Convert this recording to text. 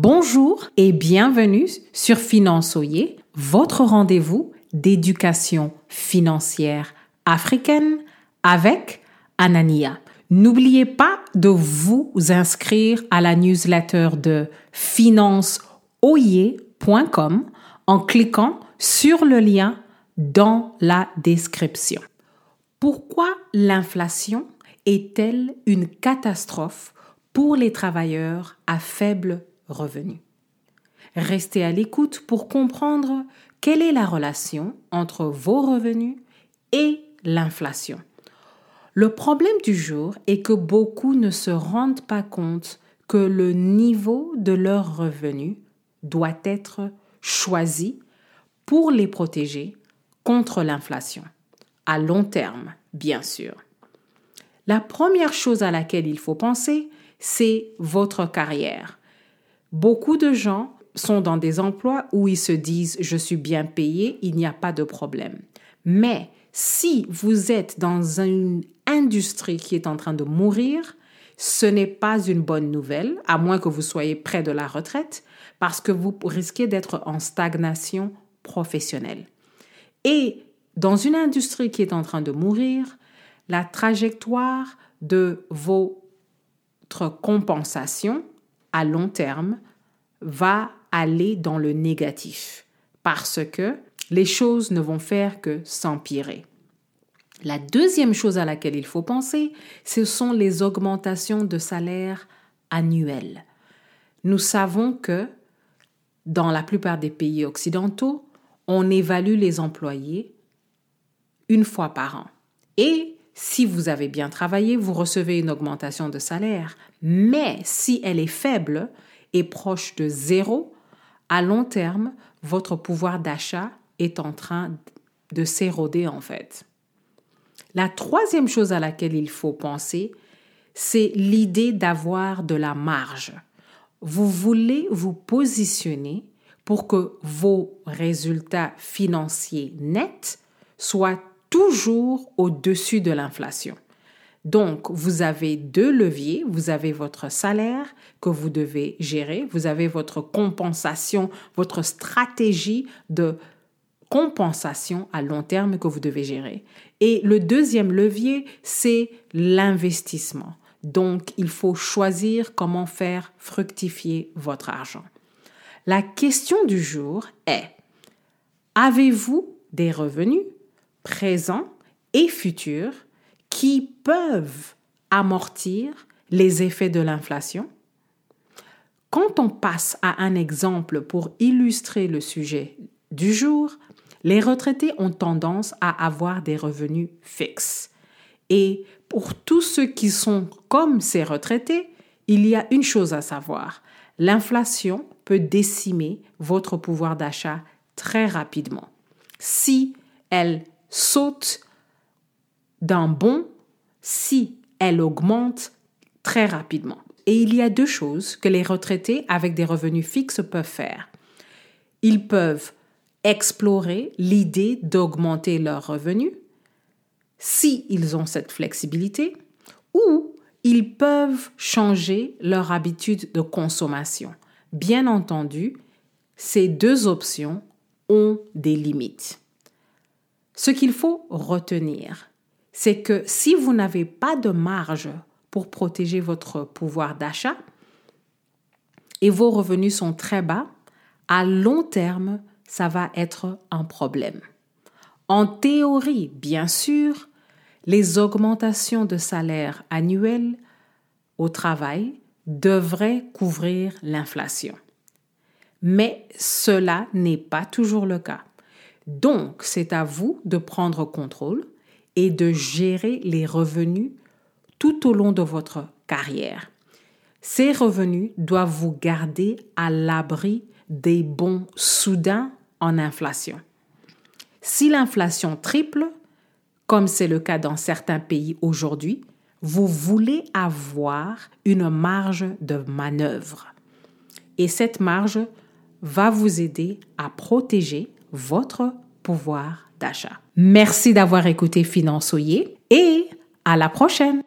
Bonjour et bienvenue sur Finançoyer, votre rendez-vous d'éducation financière africaine avec Anania. N'oubliez pas de vous inscrire à la newsletter de financeoyer.com en cliquant sur le lien dans la description. Pourquoi l'inflation est-elle une catastrophe pour les travailleurs à faible revenu Restez à l'écoute pour comprendre quelle est la relation entre vos revenus et l'inflation. Le problème du jour est que beaucoup ne se rendent pas compte que le niveau de leurs revenus doit être choisi pour les protéger contre l'inflation, à long terme, bien sûr. La première chose à laquelle il faut penser, c'est votre carrière. Beaucoup de gens sont dans des emplois où ils se disent je suis bien payé, il n'y a pas de problème. Mais si vous êtes dans une industrie qui est en train de mourir, ce n'est pas une bonne nouvelle, à moins que vous soyez près de la retraite, parce que vous risquez d'être en stagnation professionnelle. Et dans une industrie qui est en train de mourir, la trajectoire de votre compensation à long terme va aller dans le négatif parce que les choses ne vont faire que s'empirer. La deuxième chose à laquelle il faut penser, ce sont les augmentations de salaire annuelles. Nous savons que dans la plupart des pays occidentaux, on évalue les employés une fois par an. Et si vous avez bien travaillé, vous recevez une augmentation de salaire. Mais si elle est faible et proche de zéro, à long terme, votre pouvoir d'achat est en train de s'éroder en fait. La troisième chose à laquelle il faut penser, c'est l'idée d'avoir de la marge. Vous voulez vous positionner pour que vos résultats financiers nets soient toujours au-dessus de l'inflation. Donc, vous avez deux leviers. Vous avez votre salaire que vous devez gérer. Vous avez votre compensation, votre stratégie de compensation à long terme que vous devez gérer. Et le deuxième levier, c'est l'investissement. Donc, il faut choisir comment faire fructifier votre argent. La question du jour est, avez-vous des revenus présents et futurs qui peuvent amortir les effets de l'inflation? Quand on passe à un exemple pour illustrer le sujet du jour, les retraités ont tendance à avoir des revenus fixes. Et pour tous ceux qui sont comme ces retraités, il y a une chose à savoir. L'inflation peut décimer votre pouvoir d'achat très rapidement. Si elle saute d'un bond, si elle augmente très rapidement. Et il y a deux choses que les retraités avec des revenus fixes peuvent faire. Ils peuvent explorer l'idée d'augmenter leurs revenus si ils ont cette flexibilité ou ils peuvent changer leur habitude de consommation. Bien entendu, ces deux options ont des limites. Ce qu'il faut retenir, c'est que si vous n'avez pas de marge pour protéger votre pouvoir d'achat et vos revenus sont très bas, à long terme, ça va être un problème. En théorie, bien sûr, les augmentations de salaire annuelles au travail devraient couvrir l'inflation. Mais cela n'est pas toujours le cas. Donc, c'est à vous de prendre contrôle et de gérer les revenus tout au long de votre carrière. Ces revenus doivent vous garder à l'abri des bons soudains en inflation. Si l'inflation triple, comme c'est le cas dans certains pays aujourd'hui, vous voulez avoir une marge de manœuvre. Et cette marge va vous aider à protéger votre pouvoir d'achat. Merci d'avoir écouté Finançoyer et à la prochaine.